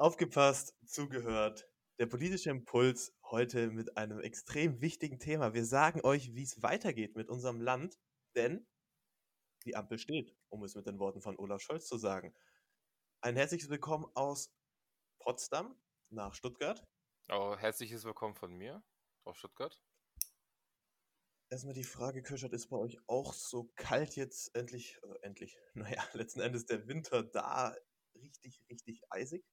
Aufgepasst, zugehört. Der politische Impuls heute mit einem extrem wichtigen Thema. Wir sagen euch, wie es weitergeht mit unserem Land, denn die Ampel steht, um es mit den Worten von Olaf Scholz zu sagen. Ein herzliches Willkommen aus Potsdam nach Stuttgart. Oh, herzliches Willkommen von mir aus Stuttgart. Erstmal die Frage, Kirschert, ist bei euch auch so kalt jetzt endlich, äh, endlich, naja, letzten Endes der Winter da richtig, richtig eisig?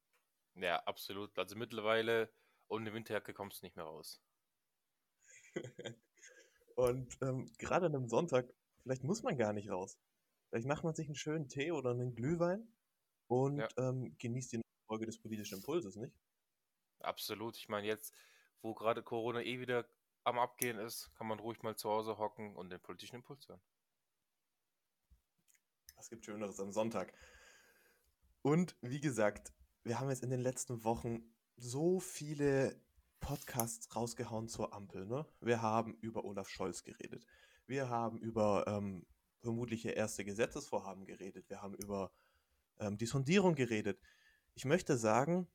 Ja, absolut. Also mittlerweile ohne Winterjacke kommst du nicht mehr raus. Und ähm, gerade an einem Sonntag, vielleicht muss man gar nicht raus. Vielleicht macht man sich einen schönen Tee oder einen Glühwein und Ja, ähm, genießt die Folge des politischen Impulses, nicht? absolut. Ich meine, jetzt, wo gerade Corona eh wieder am Abgehen ist, kann man ruhig mal zu Hause hocken und den politischen Impuls hören. Was gibt Schöneres am Sonntag? Und wie gesagt, wir haben jetzt in den letzten Wochen so viele Podcasts rausgehauen zur Ampel. Ne? Wir haben über Olaf Scholz geredet. Wir haben über ähm, vermutliche erste Gesetzesvorhaben geredet. Wir haben über ähm, die Sondierung geredet. Ich möchte sagen,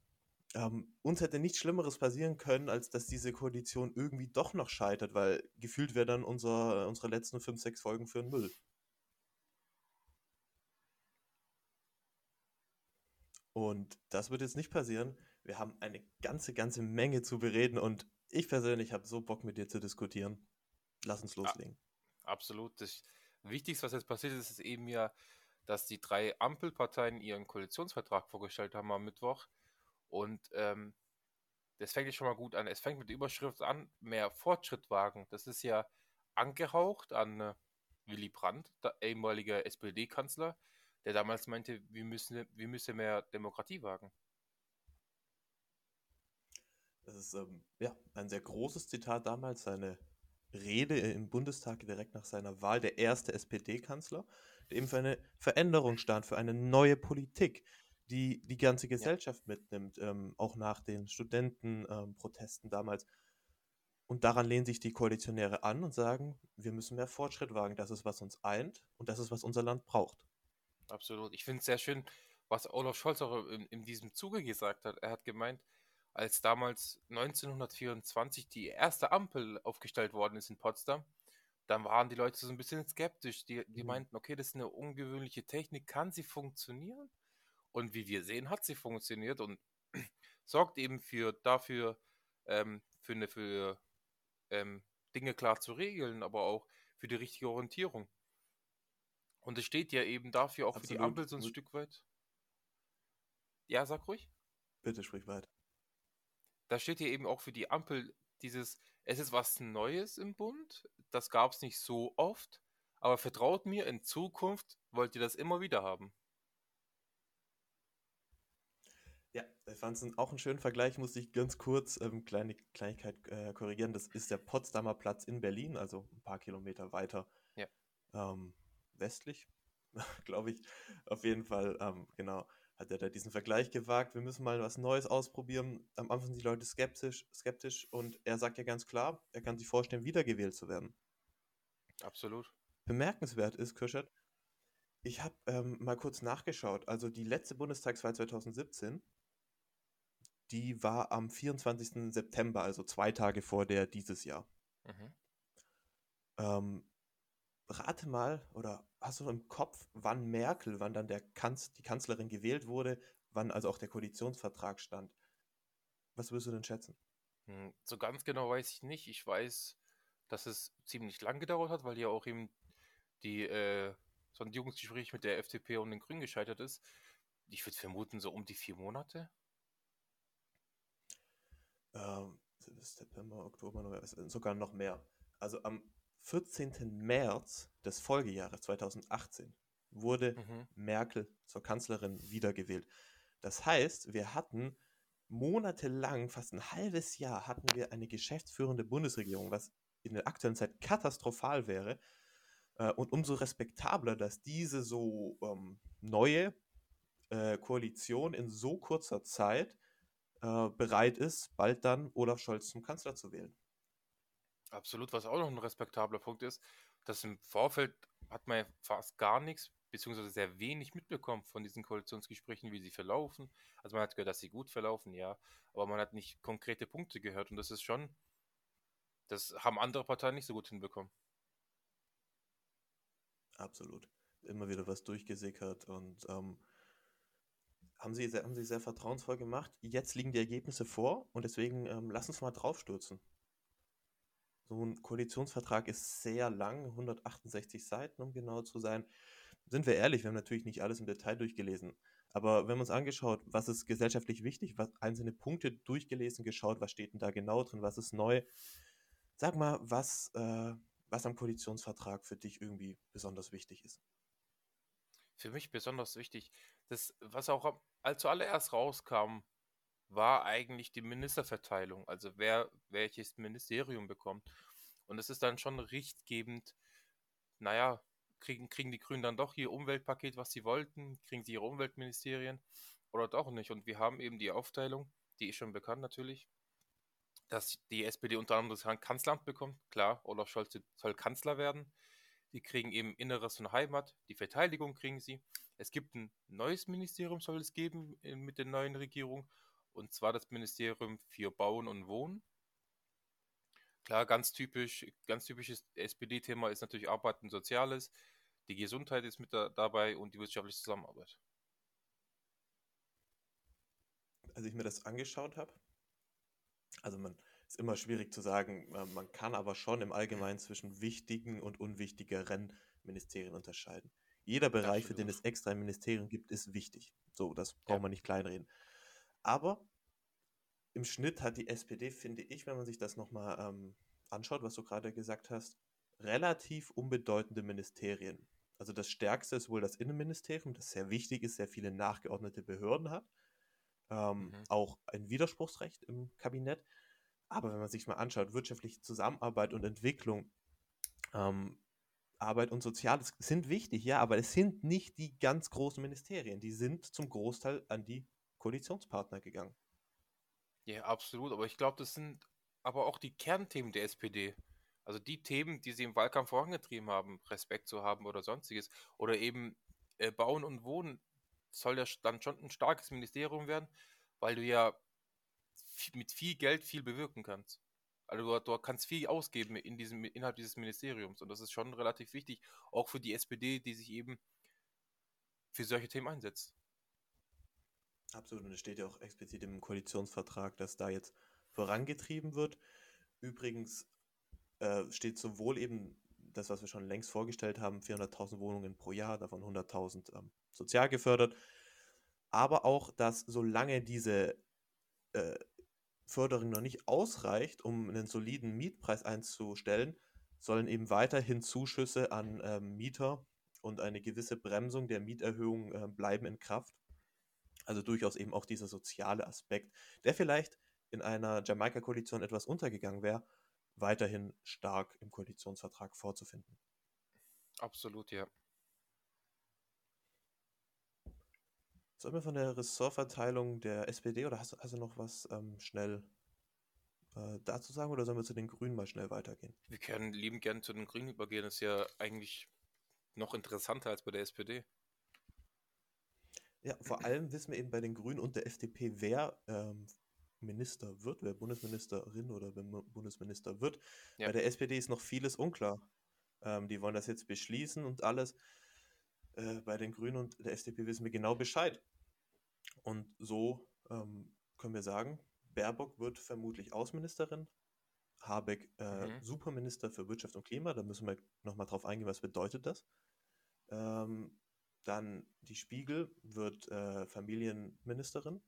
ähm, uns hätte nichts Schlimmeres passieren können, als dass diese Koalition irgendwie doch noch scheitert, weil gefühlt wäre dann unser, unsere letzten fünf, sechs Folgen für den Müll. Und das wird jetzt nicht passieren. Wir haben eine ganze, ganze Menge zu bereden und ich persönlich habe so Bock mit dir zu diskutieren. Lass uns Ja, loslegen. absolut. Das Wichtigste, was jetzt passiert ist, ist eben ja, dass die drei Ampelparteien ihren Koalitionsvertrag vorgestellt haben am Mittwoch. Und ähm, das fängt ja schon mal gut an. Es fängt mit der Überschrift an, mehr Fortschritt wagen. Das ist ja angehaucht an äh, Willy Brandt, der ehemaliger SPD-Kanzler, der damals meinte, wir müssen, wir müssen mehr Demokratie wagen. Das ist ähm, ja ein sehr großes Zitat damals, seine Rede im Bundestag direkt nach seiner Wahl, der erste SPD-Kanzler, der eben für eine Veränderung stand, für eine neue Politik, die die ganze Ja, Gesellschaft mitnimmt, ähm, auch nach den Studentenprotesten damals. Und daran lehnen sich die Koalitionäre an und sagen, wir müssen mehr Fortschritt wagen. Das ist, was uns eint und das ist, was unser Land braucht. Absolut. Ich finde es sehr schön, was Olaf Scholz auch in, in diesem Zuge gesagt hat. Er hat gemeint, als damals 1924 die erste Ampel aufgestellt worden ist in Potsdam, dann waren die Leute so ein bisschen skeptisch. Die, die Mhm. meinten, okay, das ist eine ungewöhnliche Technik, kann sie funktionieren? Und wie wir sehen, hat sie funktioniert und sorgt eben für dafür, ähm, für eine, für ähm, Dinge klar zu regeln, aber auch für die richtige Orientierung. Und es steht ja eben dafür auch für die Absolut. Ampel so ein Stück weit. Ja, sag ruhig. Bitte sprich weiter. Da steht ja eben auch für die Ampel dieses, es ist was Neues im Bund, das gab es nicht so oft, aber vertraut mir, in Zukunft wollt ihr das immer wieder haben. Ja, ich fand es auch einen schönen Vergleich, musste ich ganz kurz ähm, kleine Kleinigkeit äh, korrigieren. Das ist der Potsdamer Platz in Berlin, also ein paar Kilometer weiter Ja, ähm, westlich, glaube ich. Auf jeden Fall, ähm, genau, hat er da diesen Vergleich gewagt. Wir müssen mal was Neues ausprobieren. Am Anfang sind die Leute skeptisch, skeptisch und er sagt ja ganz klar, er kann sich vorstellen, wiedergewählt zu werden. absolut. Bemerkenswert ist, Kirschert, ich habe ähm, mal kurz nachgeschaut. Also die letzte Bundestagswahl 2017 die war am 24. September, also zwei Tage vor der dieses Jahr. Mhm. Ähm, rate mal, oder hast du im Kopf, wann Merkel, wann dann der Kanz die Kanzlerin gewählt wurde, wann also auch der Koalitionsvertrag stand? Was würdest du denn schätzen? Hm, So ganz genau weiß ich nicht. Ich weiß, dass es ziemlich lang gedauert hat, weil ja auch eben die äh, Sondierungsgespräch mit der FDP und den Grünen gescheitert ist. Ich würde vermuten, so um die vier Monate. Ähm, September, Oktober, November, sogar noch mehr. Also am 14. März des Folgejahres 2018 wurde Mhm. Merkel zur Kanzlerin wiedergewählt. Das heißt, wir hatten monatelang, fast ein halbes Jahr, hatten wir eine geschäftsführende Bundesregierung, was in der aktuellen Zeit katastrophal wäre. Äh, und umso respektabler, dass diese so ähm, neue äh, Koalition in so kurzer Zeit äh, bereit ist, bald dann Olaf Scholz zum Kanzler zu wählen. Absolut, was auch noch ein respektabler Punkt ist. das im Vorfeld hat man fast gar nichts, beziehungsweise sehr wenig mitbekommen von diesen Koalitionsgesprächen, wie sie verlaufen. Also man hat gehört, dass sie gut verlaufen, ja, aber man hat nicht konkrete Punkte gehört und das ist schon, das haben andere Parteien nicht so gut hinbekommen. Absolut. Immer wieder was durchgesickert und ähm, haben, sie sehr, haben sie sehr vertrauensvoll gemacht. Jetzt liegen die Ergebnisse vor und deswegen ähm, lass uns mal draufstürzen. So ein Koalitionsvertrag ist sehr lang, 168 Seiten, um genau zu sein. Sind wir ehrlich, wir haben natürlich nicht alles im Detail durchgelesen. Aber wenn man uns angeschaut, was ist gesellschaftlich wichtig, was einzelne Punkte durchgelesen, geschaut, was steht denn da genau drin, was ist neu. Sag mal, was, äh, was am Koalitionsvertrag für dich irgendwie besonders wichtig ist. Für mich besonders wichtig, das, was auch zuallererst rauskam, war eigentlich die Ministerverteilung, also wer welches Ministerium bekommt. Und es ist dann schon richtgebend, naja, kriegen, kriegen die Grünen dann doch ihr Umweltpaket, was sie wollten, kriegen sie ihre Umweltministerien oder doch nicht. Und wir haben eben die Aufteilung, die ist schon bekannt natürlich, dass die SPD unter anderem das Kanzleramt bekommt. Klar, Olaf Scholz soll Kanzler werden. Die kriegen eben Inneres und Heimat, die Verteidigung kriegen sie. Es gibt ein neues Ministerium, soll es geben mit der neuen Regierung und zwar das Ministerium für Bauen und Wohnen. Klar, ganz typisch, ganz typisches SPD-Thema ist natürlich Arbeit und Soziales. Die Gesundheit ist mit da, dabei und die wirtschaftliche Zusammenarbeit. Als ich mir das angeschaut habe, also man ist immer schwierig zu sagen, äh, man kann aber schon im Allgemeinen zwischen wichtigen und unwichtigeren Ministerien unterscheiden. Jeder Bereich, Absolut. für den es extra ein Ministerium gibt, ist wichtig. So, das braucht ja. man nicht kleinreden. Aber im Schnitt hat die SPD, finde ich, wenn man sich das nochmal ähm, anschaut, was du gerade gesagt hast, relativ unbedeutende Ministerien. Also das Stärkste ist wohl das Innenministerium, das sehr wichtig ist, sehr viele nachgeordnete Behörden hat. Ähm, mhm. Auch ein Widerspruchsrecht im Kabinett. Aber wenn man sich mal anschaut, wirtschaftliche Zusammenarbeit und Entwicklung, ähm, Arbeit und Soziales sind wichtig, ja, aber es sind nicht die ganz großen Ministerien. Die sind zum Großteil an die Koalitionspartner gegangen. Ja, absolut. Aber ich glaube, das sind aber auch die Kernthemen der SPD. Also die Themen, die sie im Wahlkampf vorangetrieben haben, Respekt zu haben oder sonstiges. Oder eben äh, Bauen und Wohnen soll ja dann schon ein starkes Ministerium werden, weil du ja mit viel Geld viel bewirken kannst. Also du, du, kannst viel ausgeben in diesem, innerhalb dieses Ministeriums. Und das ist schon relativ wichtig, auch für die SPD, die sich eben für solche Themen einsetzt. Absolut, und es steht ja auch explizit im Koalitionsvertrag, dass da jetzt vorangetrieben wird. Übrigens äh, steht sowohl eben das, was wir schon längst vorgestellt haben, 400.000 Wohnungen pro Jahr, davon 100.000 ähm, sozial gefördert, aber auch, dass solange diese äh, Förderung noch nicht ausreicht, um einen soliden Mietpreis einzustellen, sollen eben weiterhin Zuschüsse an äh, Mieter und eine gewisse Bremsung der Mieterhöhung äh, bleiben in Kraft. Also durchaus eben auch dieser soziale Aspekt, der vielleicht in einer Jamaika-Koalition etwas untergegangen wäre, weiterhin stark im Koalitionsvertrag vorzufinden. Absolut, ja. Sollen wir von der Ressortverteilung der SPD oder hast, hast du noch was ähm, schnell äh, dazu sagen oder sollen wir zu den Grünen mal schnell weitergehen? Wir können lieben gern zu den Grünen übergehen. Das ist ja eigentlich noch interessanter als bei der SPD. Ja, vor allem wissen wir eben bei den Grünen und der FDP, wer ähm, Minister wird, wer Bundesministerin oder Bundesminister wird. Ja. Bei der SPD ist noch vieles unklar. Ähm, die wollen das jetzt beschließen und alles. Äh, bei den Grünen und der FDP wissen wir genau Bescheid. Und so ähm, können wir sagen, Baerbock wird vermutlich Außenministerin, Habeck äh, mhm. Superminister für Wirtschaft und Klima. Da müssen wir nochmal drauf eingehen, was bedeutet das. Ähm, dann die Spiegel wird äh, Familienministerin.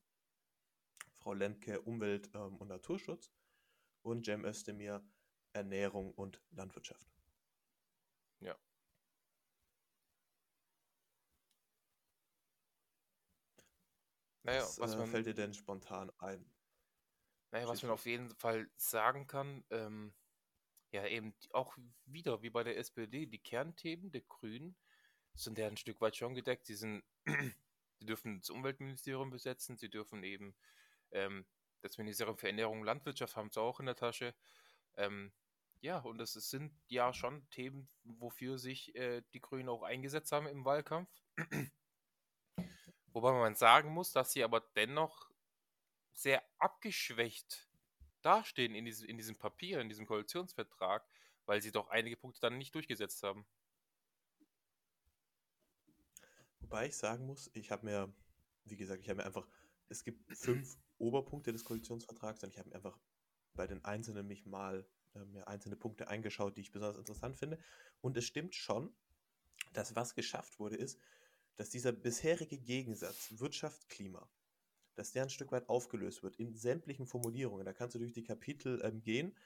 Frau Lemke Umwelt ähm, und Naturschutz. Und Cem Özdemir Ernährung und Landwirtschaft. Ja. Naja, was, was äh, man, fällt dir denn spontan ein? Naja, was man auf jeden Fall sagen kann, ähm, ja, eben auch wieder wie bei der SPD, die Kernthemen der Grünen sind ja ein Stück weit schon gedeckt. Sie sind, sie dürfen das Umweltministerium besetzen, sie dürfen eben ähm, das Ministerium für Ernährung und Landwirtschaft haben sie auch in der Tasche. Ähm, ja, und es sind ja schon Themen, wofür sich äh, die Grünen auch eingesetzt haben im Wahlkampf. Wobei man sagen muss, dass sie aber dennoch sehr abgeschwächt dastehen in, diesem, in diesem Papier, in diesem Koalitionsvertrag, weil sie doch einige Punkte dann nicht durchgesetzt haben. Wobei ich sagen muss, ich habe mir, wie gesagt, ich habe mir einfach, es gibt fünf Oberpunkte des Koalitionsvertrags und ich habe mir einfach bei den einzelnen mich mal äh, mir einzelne Punkte eingeschaut, die ich besonders interessant finde. Und es stimmt schon, dass was geschafft wurde, ist, dass dieser bisherige Gegensatz Wirtschaft-Klima, dass der ein Stück weit aufgelöst wird in sämtlichen Formulierungen. Da kannst du durch die Kapitel ähm, gehen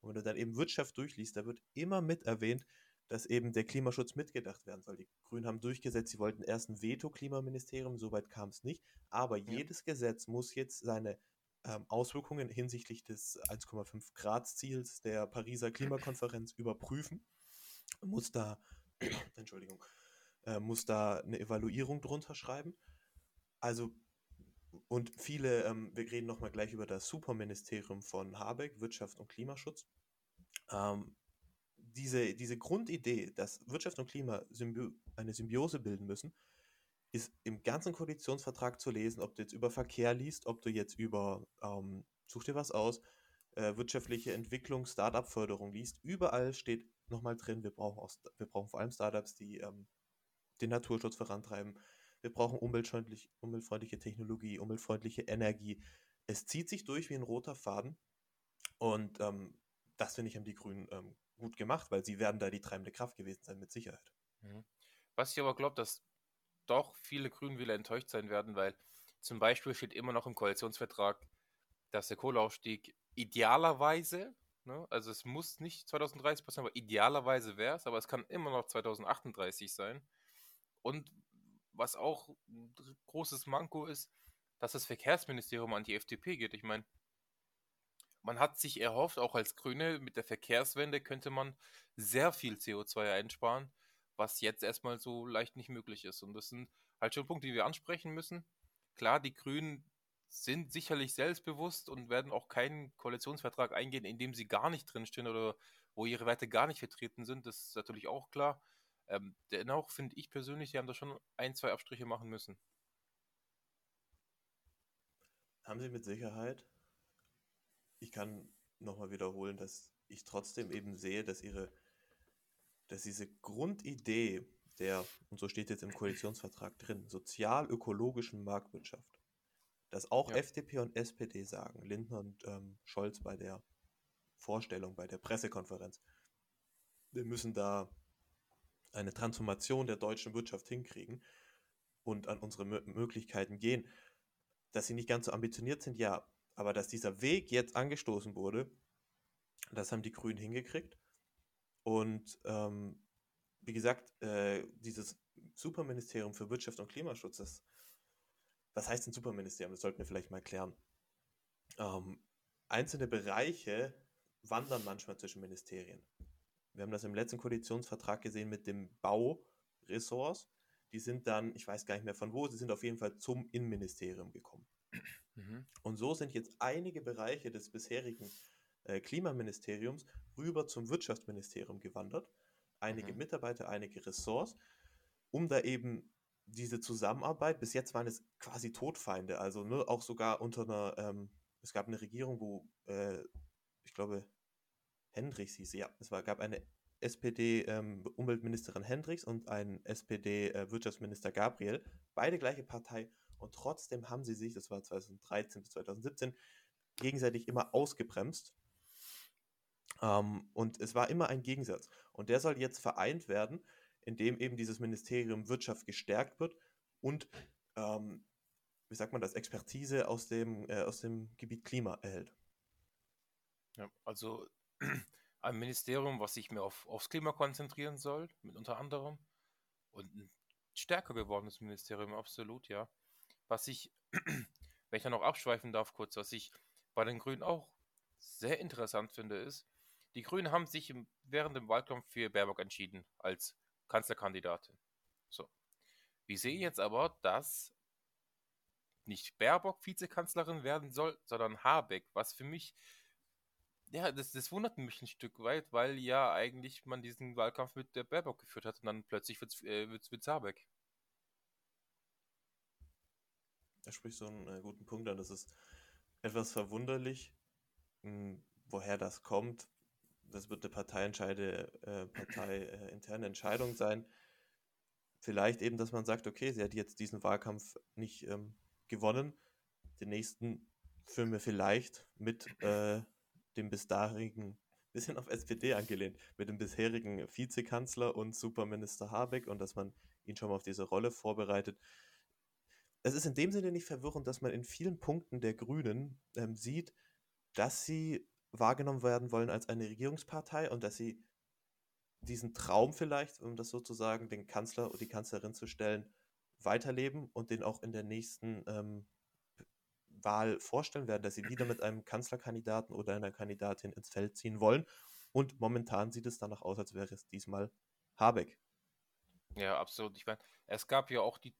und wenn du dann eben Wirtschaft durchliest, da wird immer mit erwähnt, dass eben der Klimaschutz mitgedacht werden soll. Die Grünen haben durchgesetzt, sie wollten erst ein Veto-Klimaministerium, soweit kam es nicht. Aber ja. jedes Gesetz muss jetzt seine ähm, Auswirkungen hinsichtlich des 1,5 Grad Ziels der Pariser Klimakonferenz überprüfen, muss da, Entschuldigung, äh, muss da eine Evaluierung drunter schreiben. Also, und viele, ähm, wir reden nochmal gleich über das Superministerium von Habeck, Wirtschaft und Klimaschutz. Ähm, diese, diese Grundidee, dass Wirtschaft und Klima Symbi eine Symbiose bilden müssen, ist im ganzen Koalitionsvertrag zu lesen, ob du jetzt über Verkehr liest, ob du jetzt über, ähm, such dir was aus, äh, wirtschaftliche Entwicklung, Startup-Förderung liest. Überall steht nochmal drin, wir brauchen, auch, wir brauchen vor allem Startups, die ähm, den Naturschutz vorantreiben. Wir brauchen umweltfreundlich, umweltfreundliche Technologie, umweltfreundliche Energie. Es zieht sich durch wie ein roter Faden. Und ähm, das finde ich haben die Grünen ähm, gut gemacht, weil sie werden da die treibende Kraft gewesen sein, mit Sicherheit. Mhm. Was ich aber glaube, dass doch viele Grünwähler enttäuscht sein werden, weil zum Beispiel steht immer noch im Koalitionsvertrag, dass der Kohleausstieg idealerweise, ne, also es muss nicht 2030 passieren, aber idealerweise wäre es, aber es kann immer noch 2038 sein. Und was auch ein großes Manko ist, dass das Verkehrsministerium an die FDP geht. Ich meine, man hat sich erhofft, auch als Grüne, mit der Verkehrswende könnte man sehr viel CO2 einsparen was jetzt erstmal so leicht nicht möglich ist. Und das sind halt schon Punkte, die wir ansprechen müssen. Klar, die Grünen sind sicherlich selbstbewusst und werden auch keinen Koalitionsvertrag eingehen, in dem sie gar nicht drinstehen oder wo ihre Werte gar nicht vertreten sind. Das ist natürlich auch klar. Ähm, dennoch finde ich persönlich, sie haben da schon ein, zwei Abstriche machen müssen. Haben sie mit Sicherheit. Ich kann nochmal wiederholen, dass ich trotzdem eben sehe, dass ihre dass diese Grundidee der, und so steht jetzt im Koalitionsvertrag drin, sozial-ökologischen Marktwirtschaft, dass auch ja. FDP und SPD sagen, Lindner und ähm, Scholz bei der Vorstellung, bei der Pressekonferenz, wir müssen da eine Transformation der deutschen Wirtschaft hinkriegen und an unsere M Möglichkeiten gehen. Dass sie nicht ganz so ambitioniert sind, ja, aber dass dieser Weg jetzt angestoßen wurde, das haben die Grünen hingekriegt. Und ähm, wie gesagt, äh, dieses Superministerium für Wirtschaft und Klimaschutz, das, was heißt ein Superministerium? Das sollten wir vielleicht mal klären. Ähm, einzelne Bereiche wandern manchmal zwischen Ministerien. Wir haben das im letzten Koalitionsvertrag gesehen mit dem Bauressorts. Die sind dann, ich weiß gar nicht mehr von wo, sie sind auf jeden Fall zum Innenministerium gekommen. Mhm. Und so sind jetzt einige Bereiche des bisherigen äh, Klimaministeriums rüber zum Wirtschaftsministerium gewandert. Einige mhm. Mitarbeiter, einige Ressorts, um da eben diese Zusammenarbeit, bis jetzt waren es quasi Todfeinde, also ne, auch sogar unter einer, ähm, es gab eine Regierung, wo, äh, ich glaube, Hendricks hieß, ja, es war, gab eine SPD-Umweltministerin ähm, Hendricks und einen SPD-Wirtschaftsminister äh, Gabriel, beide gleiche Partei und trotzdem haben sie sich, das war 2013 bis 2017, gegenseitig immer ausgebremst ähm, und es war immer ein Gegensatz. Und der soll jetzt vereint werden, indem eben dieses Ministerium Wirtschaft gestärkt wird und, ähm, wie sagt man das, Expertise aus dem, äh, aus dem Gebiet Klima erhält. Ja, also ein Ministerium, was sich mehr auf, aufs Klima konzentrieren soll, mit unter anderem. Und ein stärker gewordenes Ministerium, absolut, ja. Was ich, wenn ich da noch abschweifen darf, kurz, was ich bei den Grünen auch sehr interessant finde, ist, die Grünen haben sich im, während dem Wahlkampf für Baerbock entschieden als Kanzlerkandidatin. So. Wir sehen jetzt aber, dass nicht Baerbock Vizekanzlerin werden soll, sondern Habeck, was für mich ja, das, das wundert mich ein Stück weit, weil ja eigentlich man diesen Wahlkampf mit der Baerbock geführt hat und dann plötzlich wird es äh, Habeck. Da spricht so einen äh, guten Punkt an. Das ist etwas verwunderlich, mh, hm, woher das kommt. Das wird eine parteientscheide, äh, parteiinterne Entscheidung sein. Vielleicht eben, dass man sagt, okay, sie hat jetzt diesen Wahlkampf nicht ähm, gewonnen. Den nächsten führen wir vielleicht mit äh, dem bis daherigen, bisschen auf SPD angelehnt, mit dem bisherigen Vizekanzler und Superminister Habeck und dass man ihn schon mal auf diese Rolle vorbereitet es ist in dem Sinne nicht verwirrend, dass man in vielen Punkten der Grünen ähm, sieht, dass sie wahrgenommen werden wollen als eine Regierungspartei und dass sie diesen Traum vielleicht, um das sozusagen, den Kanzler oder die Kanzlerin zu stellen, weiterleben und den auch in der nächsten ähm, Wahl vorstellen werden, dass sie wieder mit einem Kanzlerkandidaten oder einer Kandidatin ins Feld ziehen wollen. Und momentan sieht es danach aus, als wäre es diesmal Habeck. Ja, absolut. Ich meine, es gab ja auch die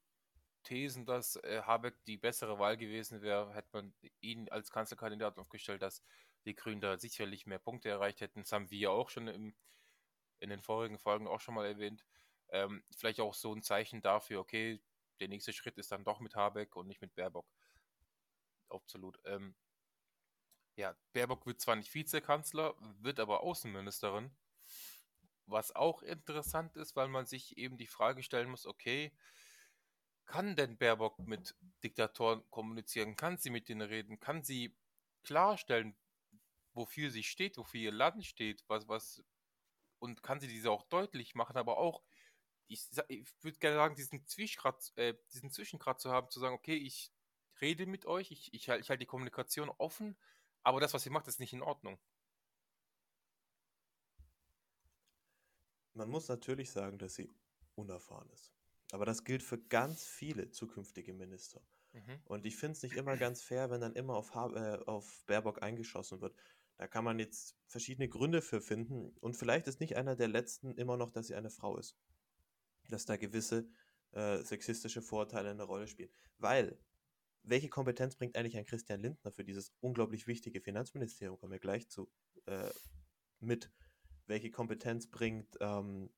Thesen, dass äh, Habeck die bessere Wahl gewesen wäre, hätte man ihn als Kanzlerkandidat aufgestellt, dass die Grünen da sicherlich mehr Punkte erreicht hätten. Das haben wir ja auch schon im, in den vorigen Folgen auch schon mal erwähnt. Ähm, vielleicht auch so ein Zeichen dafür, okay, der nächste Schritt ist dann doch mit Habeck und nicht mit Baerbock. Absolut. Ähm, ja, Baerbock wird zwar nicht Vizekanzler, wird aber Außenministerin. Was auch interessant ist, weil man sich eben die Frage stellen muss, okay, kann denn Baerbock mit Diktatoren kommunizieren? Kann sie mit denen reden? Kann sie klarstellen, wofür sie steht, wofür ihr Land steht, was, was, und kann sie diese auch deutlich machen, aber auch, ich, ich würde gerne sagen, diesen Zwischengrad, äh, diesen Zwischengrad zu haben, zu sagen, okay, ich rede mit euch, ich, ich, halte die Kommunikation offen, aber das, was ihr macht, ist nicht in Ordnung. Man muss natürlich sagen, dass sie unerfahren ist. Aber das gilt für ganz viele zukünftige Minister. Mhm. Und ich finde es nicht immer ganz fair, wenn dann immer auf, äh, auf Baerbock eingeschossen wird. Da kann man jetzt verschiedene Gründe für finden. Und vielleicht ist nicht einer der letzten immer noch, dass sie eine Frau ist. Dass da gewisse äh, sexistische Vorteile eine Rolle spielen. Weil, welche Kompetenz bringt eigentlich ein Christian Lindner für dieses unglaublich wichtige Finanzministerium? Kommen wir gleich zu. Äh, mit. Welche Kompetenz bringt ähm,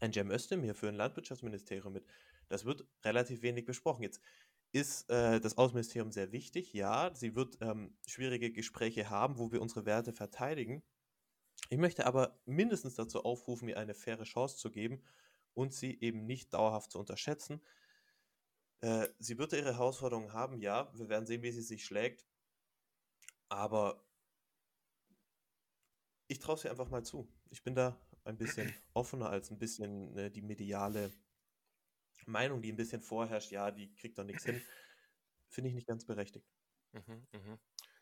ein Cem Özdemir für ein Landwirtschaftsministerium mit. Das wird relativ wenig besprochen. Jetzt ist äh, das Außenministerium sehr wichtig. Ja, sie wird ähm, schwierige Gespräche haben, wo wir unsere Werte verteidigen. Ich möchte aber mindestens dazu aufrufen, ihr eine faire Chance zu geben und sie eben nicht dauerhaft zu unterschätzen. Äh, sie wird ihre Herausforderungen haben, ja. Wir werden sehen, wie sie sich schlägt. Aber ich traue sie einfach mal zu. Ich bin da ein bisschen offener als ein bisschen ne, die mediale Meinung, die ein bisschen vorherrscht, ja, die kriegt doch nichts hin, finde ich nicht ganz berechtigt. Mhm, mh.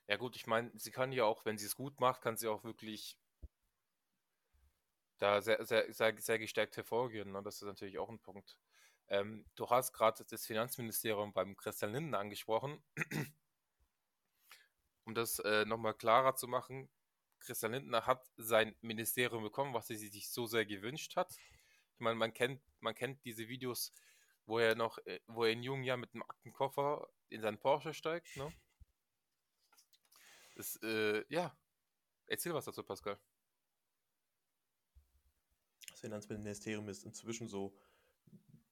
Ja gut, ich meine, sie kann ja auch, wenn sie es gut macht, kann sie auch wirklich da sehr, sehr, sehr, sehr gestärkt hervorgehen. Ne? Das ist natürlich auch ein Punkt. Ähm, du hast gerade das Finanzministerium beim Christian Linden angesprochen. um das äh, nochmal klarer zu machen, Christian Lindner hat sein Ministerium bekommen, was er sich so sehr gewünscht hat. Ich meine, man kennt, man kennt diese Videos, wo er noch, äh, wo er in jungen Jahren mit einem Aktenkoffer in seinen Porsche steigt, ne? Das, äh, ja. Erzähl was dazu, Pascal. Das Finanzministerium ist inzwischen so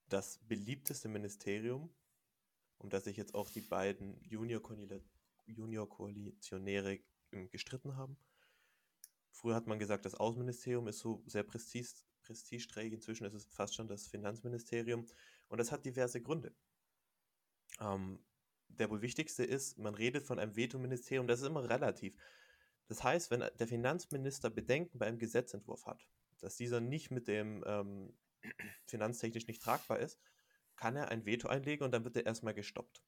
das beliebteste Ministerium, um das sich jetzt auch die beiden Junior-Koalitionäre Junior gestritten haben. Früher hat man gesagt, das Außenministerium ist so sehr prestige, prestigeträchtig. Inzwischen ist es fast schon das Finanzministerium. Und das hat diverse Gründe. Ähm, der wohl wichtigste ist, man redet von einem Vetoministerium, das ist immer relativ. Das heißt, wenn der Finanzminister Bedenken bei einem Gesetzentwurf hat, dass dieser nicht mit dem ähm, finanztechnisch nicht tragbar ist, kann er ein Veto einlegen und dann wird er erstmal gestoppt.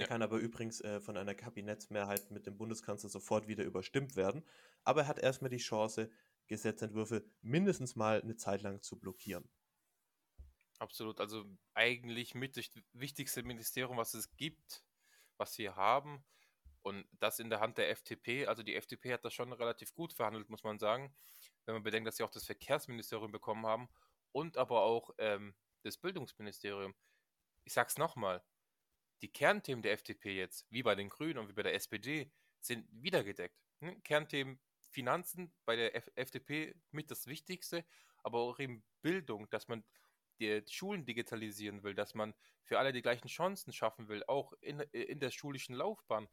Er kann aber übrigens äh, von einer Kabinettsmehrheit mit dem Bundeskanzler sofort wieder überstimmt werden. Aber er hat erstmal die Chance, Gesetzentwürfe mindestens mal eine Zeit lang zu blockieren. Absolut. Also eigentlich mit das wichtigste Ministerium, was es gibt, was wir haben. Und das in der Hand der FDP. Also die FDP hat das schon relativ gut verhandelt, muss man sagen. Wenn man bedenkt, dass sie auch das Verkehrsministerium bekommen haben und aber auch ähm, das Bildungsministerium. Ich sag's nochmal, die Kernthemen der FDP jetzt, wie bei den Grünen und wie bei der SPD, sind wiedergedeckt. Hm? Kernthemen Finanzen bei der F FDP mit das Wichtigste, aber auch eben Bildung, dass man die Schulen digitalisieren will, dass man für alle die gleichen Chancen schaffen will, auch in, in der schulischen Laufbahn.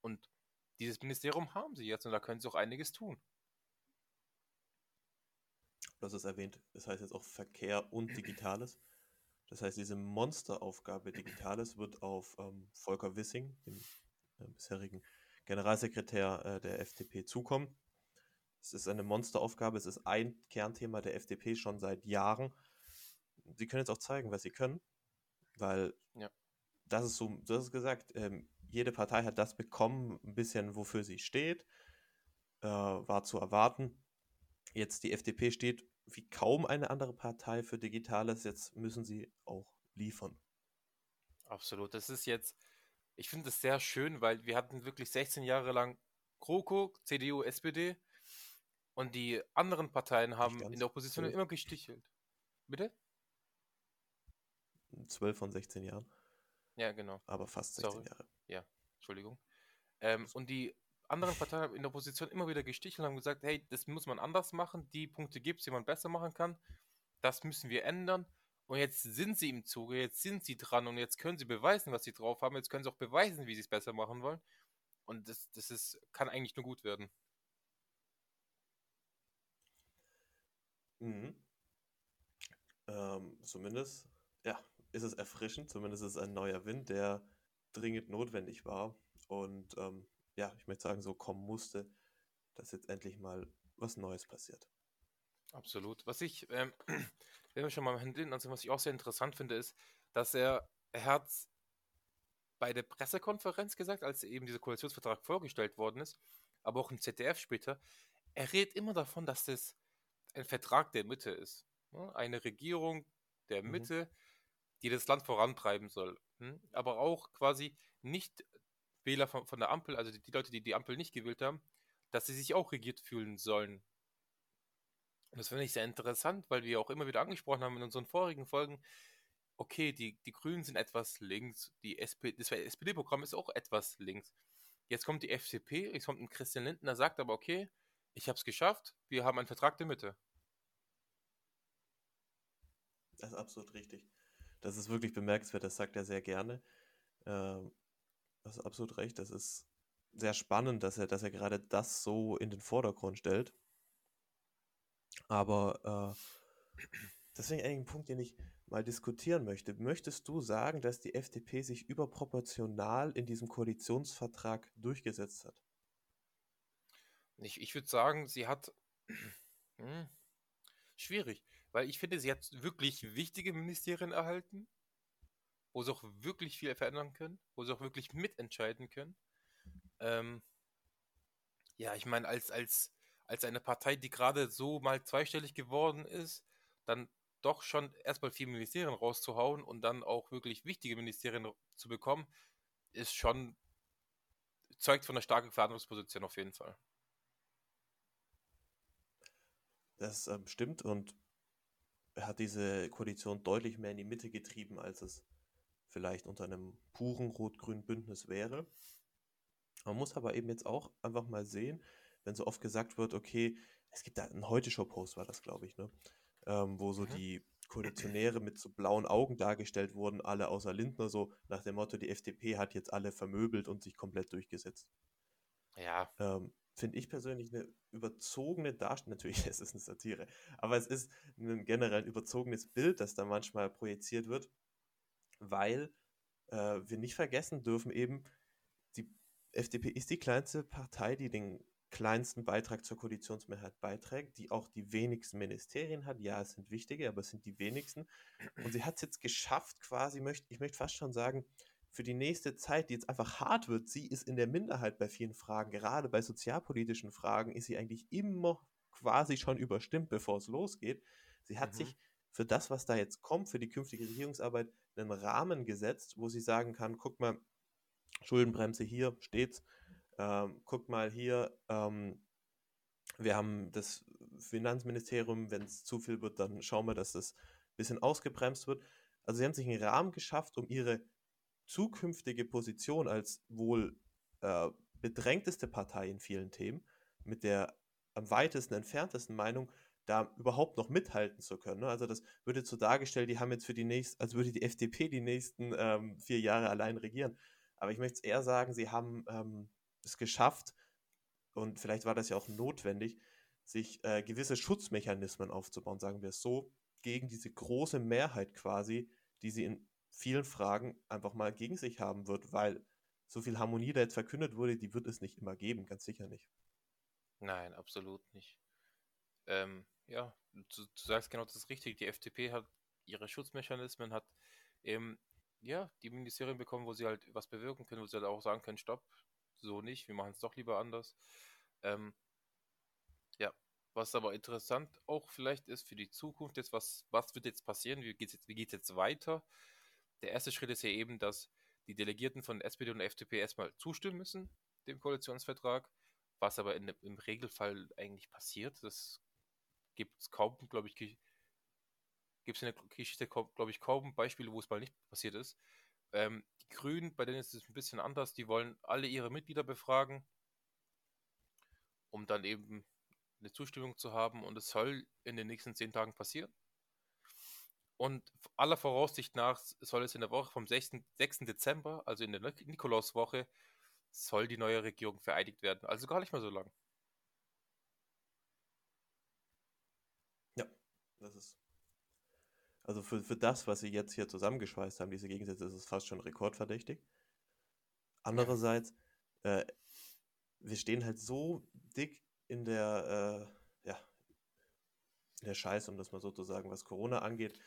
Und dieses Ministerium haben sie jetzt und da können sie auch einiges tun. Du hast es erwähnt, das heißt jetzt auch Verkehr und Digitales. Das heißt, diese Monsteraufgabe Digitales wird auf ähm, Volker Wissing, dem äh, bisherigen Generalsekretär äh, der FDP, zukommen. Es ist eine Monsteraufgabe, es ist ein Kernthema der FDP schon seit Jahren. Sie können jetzt auch zeigen, was sie können, weil ja. das ist so, du hast es gesagt, ähm, jede Partei hat das bekommen, ein bisschen, wofür sie steht, äh, war zu erwarten. Jetzt die FDP steht wie kaum eine andere Partei für Digitales, jetzt müssen sie auch liefern. Absolut, das ist jetzt, ich finde es sehr schön, weil wir hatten wirklich 16 Jahre lang GroKo, CDU, SPD und die anderen Parteien haben in der Opposition immer gestichelt. Bitte? 12 von 16 Jahren. Ja, genau. Aber fast 16 Sorry. Jahre. Ja, Entschuldigung. Ähm, und die anderen Parteien in der Opposition immer wieder gestichelt und haben gesagt, hey, das muss man anders machen, die Punkte gibt es, die man besser machen kann. Das müssen wir ändern. Und jetzt sind sie im Zuge, jetzt sind sie dran und jetzt können sie beweisen, was sie drauf haben. Jetzt können sie auch beweisen, wie sie es besser machen wollen. Und das, das ist, kann eigentlich nur gut werden. Mhm. Ähm, zumindest, ja, ist es erfrischend, zumindest ist es ein neuer Wind, der dringend notwendig war und ähm, ja, ich möchte sagen, so kommen musste, dass jetzt endlich mal was Neues passiert. Absolut. Was ich, ähm, wenn wir schon mal hinten, also was ich auch sehr interessant finde, ist, dass er, er hat bei der Pressekonferenz gesagt, als eben dieser Koalitionsvertrag vorgestellt worden ist, aber auch im ZDF später, er redet immer davon, dass das ein Vertrag der Mitte ist. Ne? Eine Regierung der mhm. Mitte, mhm. die das Land vorantreiben soll. Hm? Aber auch quasi nicht Wähler von, von der Ampel, also die, die Leute, die die Ampel nicht gewählt haben, dass sie sich auch regiert fühlen sollen. Und das finde ich sehr interessant, weil wir auch immer wieder angesprochen haben in unseren vorigen Folgen, okay, die, die Grünen sind etwas links, die SP, das SPD-Programm ist auch etwas links. Jetzt kommt die FDP, jetzt kommt ein Christian Lindner, sagt aber, okay, ich habe es geschafft, wir haben einen Vertrag der Mitte. Das ist absolut richtig. Das ist wirklich bemerkenswert, das sagt er sehr gerne. Ähm, das ist absolut recht. Das ist sehr spannend, dass er, dass er gerade das so in den Vordergrund stellt. Aber äh, deswegen ein Punkt, den ich mal diskutieren möchte. Möchtest du sagen, dass die FDP sich überproportional in diesem Koalitionsvertrag durchgesetzt hat? Ich, ich würde sagen, sie hat. Hm, schwierig, weil ich finde, sie hat wirklich wichtige Ministerien erhalten wo sie auch wirklich viel verändern können, wo sie auch wirklich mitentscheiden können. Ähm, ja, ich meine, als, als, als eine Partei, die gerade so mal zweistellig geworden ist, dann doch schon erstmal vier Ministerien rauszuhauen und dann auch wirklich wichtige Ministerien zu bekommen, ist schon, zeugt von einer starken Verhandlungsposition auf jeden Fall. Das ähm, stimmt und hat diese Koalition deutlich mehr in die Mitte getrieben, als es vielleicht unter einem puren rot-grünen Bündnis wäre. Man muss aber eben jetzt auch einfach mal sehen, wenn so oft gesagt wird, okay, es gibt da einen Heute-Show-Post, war das, glaube ich, ne? Ähm, wo so mhm. die Koalitionäre mit so blauen Augen dargestellt wurden, alle außer Lindner, so nach dem Motto, die FDP hat jetzt alle vermöbelt und sich komplett durchgesetzt. Ja. Ähm, Finde ich persönlich eine überzogene Darstellung, natürlich es ist eine Satire, aber es ist ein generell überzogenes Bild, das da manchmal projiziert wird weil äh, wir nicht vergessen dürfen eben, die FDP ist die kleinste Partei, die den kleinsten Beitrag zur Koalitionsmehrheit beiträgt, die auch die wenigsten Ministerien hat. Ja, es sind wichtige, aber es sind die wenigsten. Und sie hat es jetzt geschafft, quasi, möchte, ich möchte fast schon sagen, für die nächste Zeit, die jetzt einfach hart wird, sie ist in der Minderheit bei vielen Fragen, gerade bei sozialpolitischen Fragen ist sie eigentlich immer quasi schon überstimmt, bevor es losgeht. Sie hat mhm. sich für das, was da jetzt kommt, für die künftige Regierungsarbeit, einen Rahmen gesetzt, wo sie sagen kann, guck mal, Schuldenbremse hier steht's, ähm, guck mal hier, ähm, wir haben das Finanzministerium, wenn es zu viel wird, dann schauen wir, dass das ein bisschen ausgebremst wird. Also sie haben sich einen Rahmen geschafft, um ihre zukünftige Position als wohl äh, bedrängteste Partei in vielen Themen, mit der am weitesten entferntesten Meinung, da überhaupt noch mithalten zu können. Ne? Also das wird jetzt so dargestellt, die haben jetzt für die nächsten, als würde die FDP die nächsten ähm, vier Jahre allein regieren. Aber ich möchte es eher sagen, sie haben ähm, es geschafft, und vielleicht war das ja auch notwendig, sich äh, gewisse Schutzmechanismen aufzubauen, sagen wir es so, gegen diese große Mehrheit quasi, die sie in vielen Fragen einfach mal gegen sich haben wird, weil so viel Harmonie da jetzt verkündet wurde, die wird es nicht immer geben, ganz sicher nicht. Nein, absolut nicht. Ähm, ja, du, du, sagst genau das ist richtig. Die FDP hat ihre Schutzmechanismen, hat eben, ja, die Ministerien bekommen, wo sie halt was bewirken können, wo sie halt auch sagen können, stopp, so nicht, wir machen es doch lieber anders. Ähm, ja, was aber interessant auch vielleicht ist für die Zukunft, ist, was, was wird jetzt passieren, wie geht es jetzt, jetzt weiter? Der erste Schritt ist ja eben, dass die Delegierten von SPD und FDP erstmal zustimmen müssen, dem Koalitionsvertrag, was aber in, im Regelfall eigentlich passiert. Das gibt es kaum, glaube ich, gibt es in der Geschichte, glaube ich, kaum Beispiele, wo es mal nicht passiert ist. Ähm, die Grünen, bei denen ist es ein bisschen anders, die wollen alle ihre Mitglieder befragen, um dann eben eine Zustimmung zu haben und es soll in den nächsten zehn Tagen passieren. Und aller Voraussicht nach soll es in der Woche vom 6. 6. Dezember, also in der Nikolauswoche, soll die neue Regierung vereidigt werden. Also gar nicht mehr so lang. Ja, das ist. Also für, für das, was sie jetzt hier zusammengeschweißt haben, diese Gegensätze, ist es fast schon rekordverdächtig. Andererseits, äh, wir stehen halt so dick in der, äh, ja, in der Scheiße, um das mal so zu sagen, was Corona angeht,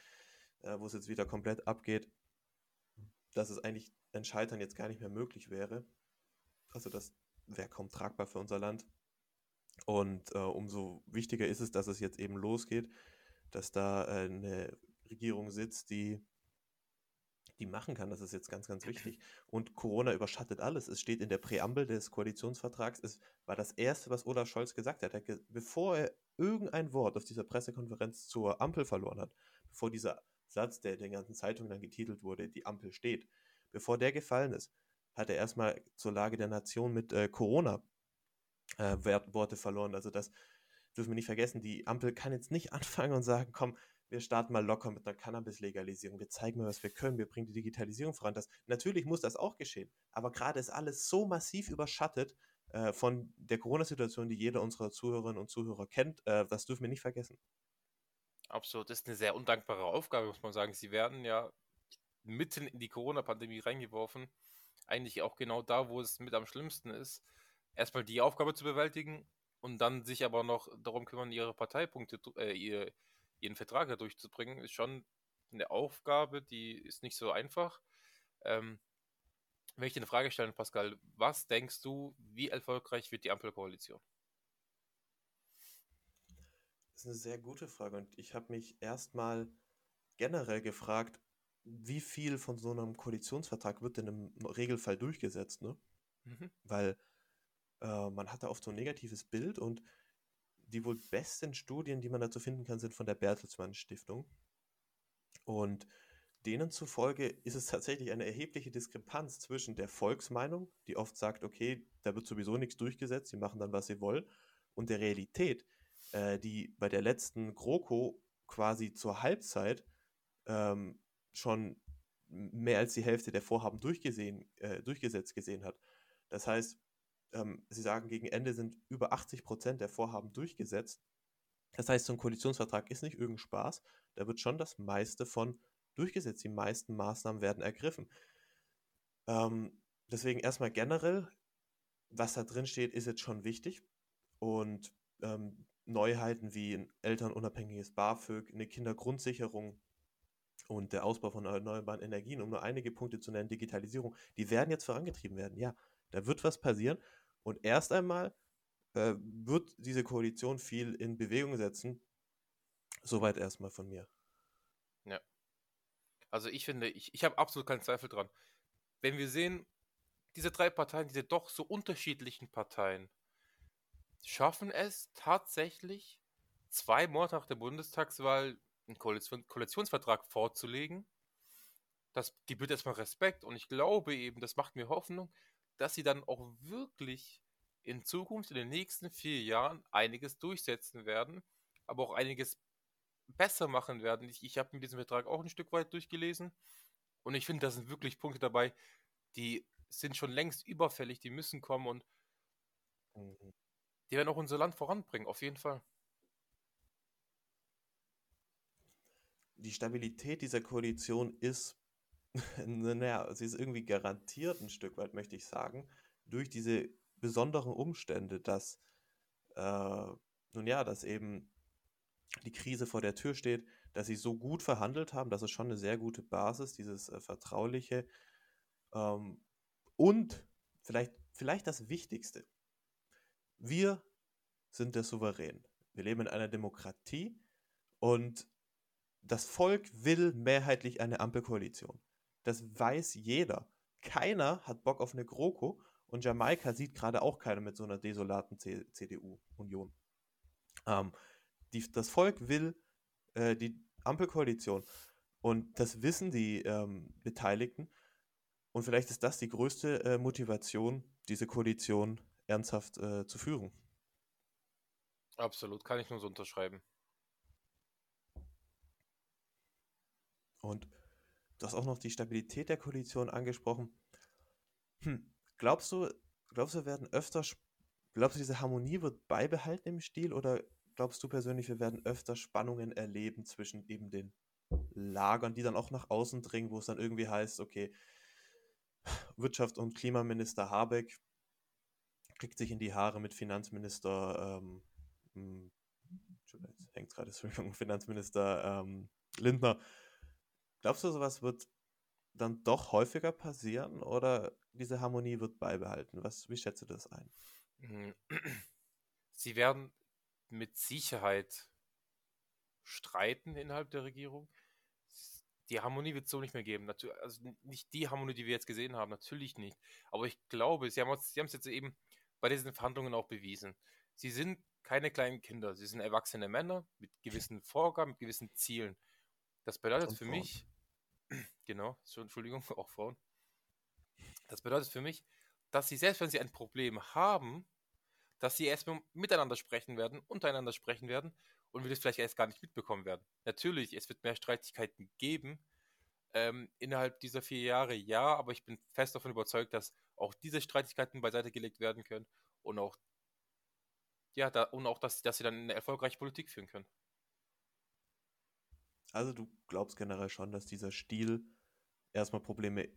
äh, wo es jetzt wieder komplett abgeht, dass es eigentlich ein Scheitern jetzt gar nicht mehr möglich wäre. Also das wäre kaum tragbar für unser Land. Und äh, umso wichtiger ist es, dass es jetzt eben losgeht, dass da äh, eine Regierung sitzt, die die machen kann. Das ist jetzt ganz, ganz wichtig. Und Corona überschattet alles. Es steht in der Präambel des Koalitionsvertrags. Es war das Erste, was Olaf Scholz gesagt hat. Er, bevor er irgendein Wort auf dieser Pressekonferenz zur Ampel verloren hat, bevor dieser Satz, der in den ganzen Zeitungen dann getitelt wurde, die Ampel steht, bevor der gefallen ist, hat er erstmal zur Lage der Nation mit äh, Corona äh, Worte verloren. Also das dürfen wir nicht vergessen. Die Ampel kann jetzt nicht anfangen und sagen, komm, wir starten mal locker mit einer Cannabis-Legalisierung, wir zeigen mal, was wir können, wir bringen die Digitalisierung voran. Das, natürlich muss das auch geschehen, aber gerade ist alles so massiv überschattet äh, von der Corona-Situation, die jeder unserer Zuhörerinnen und Zuhörer kennt, äh, das dürfen wir nicht vergessen. Absolut, das ist eine sehr undankbare Aufgabe, muss man sagen. Sie werden ja mitten in die Corona-Pandemie reingeworfen, eigentlich auch genau da, wo es mit am schlimmsten ist, erstmal die Aufgabe zu bewältigen und dann sich aber noch darum kümmern, ihre Parteipunkte, äh, ihr, ihren Vertrag da durchzubringen, ist schon eine Aufgabe, die ist nicht so einfach. Ähm, wenn ich dir eine Frage stelle, Pascal, was denkst du, wie erfolgreich wird die Ampelkoalition? Das ist eine sehr gute Frage und ich habe mich erstmal generell gefragt, wie viel von so einem Koalitionsvertrag wird denn im Regelfall durchgesetzt, ne? Mhm. Weil äh, man hat da oft so ein negatives Bild und die wohl besten Studien, die man dazu finden kann, sind von der Bertelsmann Stiftung. Und denen zufolge ist es tatsächlich eine erhebliche Diskrepanz zwischen der Volksmeinung, die oft sagt, okay, da wird sowieso nichts durchgesetzt, sie machen dann, was sie wollen, und der Realität, äh, die bei der letzten GroKo quasi zur Halbzeit ähm, schon mehr als die Hälfte der Vorhaben durchgesehen, äh, durchgesetzt gesehen hat. Das heißt, ähm, Sie sagen, gegen Ende sind über 80 Prozent der Vorhaben durchgesetzt. Das heißt, so ein Koalitionsvertrag ist nicht irgendein Spaß. Da wird schon das meiste von durchgesetzt. Die meisten Maßnahmen werden ergriffen. Ähm, deswegen erstmal generell, was da drin steht, ist jetzt schon wichtig. Und ähm, Neuheiten wie ein elternunabhängiges BAföG, eine Kindergrundsicherung und der Ausbau von erneuerbaren Energien, um nur einige Punkte zu nennen, Digitalisierung, die werden jetzt vorangetrieben werden. Ja, da wird was passieren. Und erst einmal äh, wird diese Koalition viel in Bewegung setzen. Soweit erstmal von mir. Ja. Also ich finde, ich, ich habe absolut keinen Zweifel dran. Wenn wir sehen, diese drei Parteien, diese doch so unterschiedlichen Parteien, schaffen es tatsächlich, zwei Monate nach der Bundestagswahl einen Koalition, Koalitionsvertrag vorzulegen. Das gebührt erstmal Respekt und ich glaube eben, das macht mir Hoffnung, dass sie dann auch wirklich in Zukunft, in den nächsten vier Jahren, einiges durchsetzen werden, aber auch einiges besser machen werden. Ich, ich habe mir diesen Vertrag auch ein Stück weit durchgelesen und ich finde, da sind wirklich Punkte dabei, die sind schon längst überfällig, die müssen kommen und mhm. die werden auch unser Land voranbringen, auf jeden Fall. Die Stabilität dieser Koalition ist, naja, sie ist irgendwie garantiert ein Stück weit, möchte ich sagen, durch diese besonderen Umstände, dass, äh, nun ja, dass eben die Krise vor der Tür steht, dass sie so gut verhandelt haben, das ist schon eine sehr gute Basis, dieses äh, Vertrauliche. Ähm, und vielleicht, vielleicht das Wichtigste, wir sind der Souverän. Wir leben in einer Demokratie und das Volk will mehrheitlich eine Ampelkoalition. Das weiß jeder. Keiner hat Bock auf eine GroKo und Jamaika sieht gerade auch keiner mit so einer desolaten CDU-Union. Ähm, das Volk will äh, die Ampelkoalition. Und das wissen die ähm, Beteiligten. Und vielleicht ist das die größte äh, Motivation, diese Koalition ernsthaft äh, zu führen. Absolut, kann ich nur so unterschreiben. Und du hast auch noch die Stabilität der Koalition angesprochen. Hm, glaubst du, glaubst du, werden öfter, glaubst du, diese Harmonie wird beibehalten im Stil oder glaubst du persönlich, wir werden öfter Spannungen erleben zwischen eben den Lagern, die dann auch nach außen dringen, wo es dann irgendwie heißt, okay, Wirtschaft- und Klimaminister Habeck kriegt sich in die Haare mit Finanzminister, ähm, hm, hängt gerade, Finanzminister ähm, Lindner. Glaubst du, sowas wird dann doch häufiger passieren oder diese Harmonie wird beibehalten? Was, wie schätzt du das ein? Hm. Sie werden mit Sicherheit streiten innerhalb der Regierung. Die Harmonie wird es so nicht mehr geben. also nicht die Harmonie, die wir jetzt gesehen haben, natürlich nicht. Aber ich glaube, sie haben es jetzt eben bei diesen Verhandlungen auch bewiesen. Sie sind keine kleinen Kinder, sie sind erwachsene Männer mit gewissen Vorgaben, mit gewissen Zielen. Das bedeutet für mich, genau, Entschuldigung, auch Frauen. Das bedeutet für mich, dass sie selbst wenn sie ein Problem haben, dass sie erstmal miteinander sprechen werden, untereinander sprechen werden und wir das vielleicht erst gar nicht mitbekommen werden. Natürlich, es wird mehr Streitigkeiten geben ähm, innerhalb dieser vier Jahre, ja, aber ich bin fest davon überzeugt, dass auch diese Streitigkeiten beiseite gelegt werden können und auch ja, da, und auch, dass, dass sie dann eine erfolgreiche Politik führen können. Also du glaubst generell schon, dass dieser Stil erstmal Probleme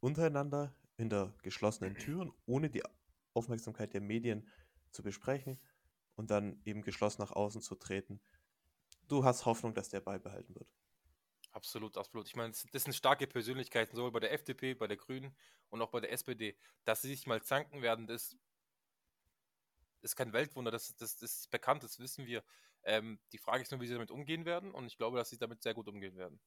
untereinander hinter geschlossenen Türen, ohne die Aufmerksamkeit der Medien zu besprechen und dann eben geschlossen nach außen zu treten. Du hast Hoffnung, dass der beibehalten wird. Absolut, absolut. Ich meine, das sind starke Persönlichkeiten, sowohl bei der FDP, bei der Grünen und auch bei der SPD. Dass sie sich mal zanken werden, das ist kein Weltwunder, das, das, das ist bekannt, das wissen wir. Ähm, die Frage ist nur, wie sie damit umgehen werden und ich glaube, dass sie damit sehr gut umgehen werden.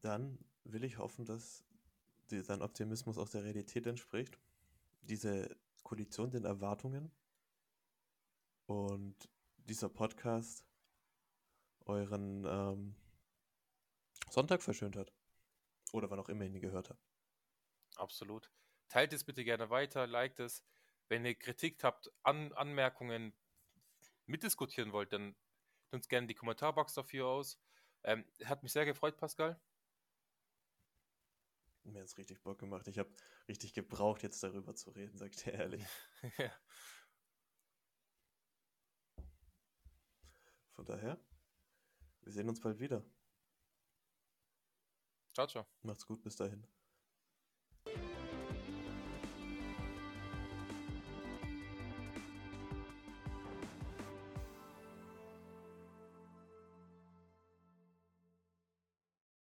Dann will ich hoffen, dass sein Optimismus auch der Realität entspricht. Diese Koalition den Erwartungen und dieser Podcast euren ähm, Sonntag verschönt hat. Oder wann auch immer ihr ihn gehört habt. Absolut. Teilt es bitte gerne weiter, liked es. Wenn ihr Kritik habt, An Anmerkungen mitdiskutieren wollt, dann uns gerne die Kommentarbox dafür aus. Ähm, hat mich sehr gefreut, Pascal. Mir hat es richtig Bock gemacht. Ich habe richtig gebraucht, jetzt darüber zu reden, sag ich dir ehrlich. ja. Von daher, wir sehen uns bald wieder. Ciao, ciao. Macht's gut, bis dahin.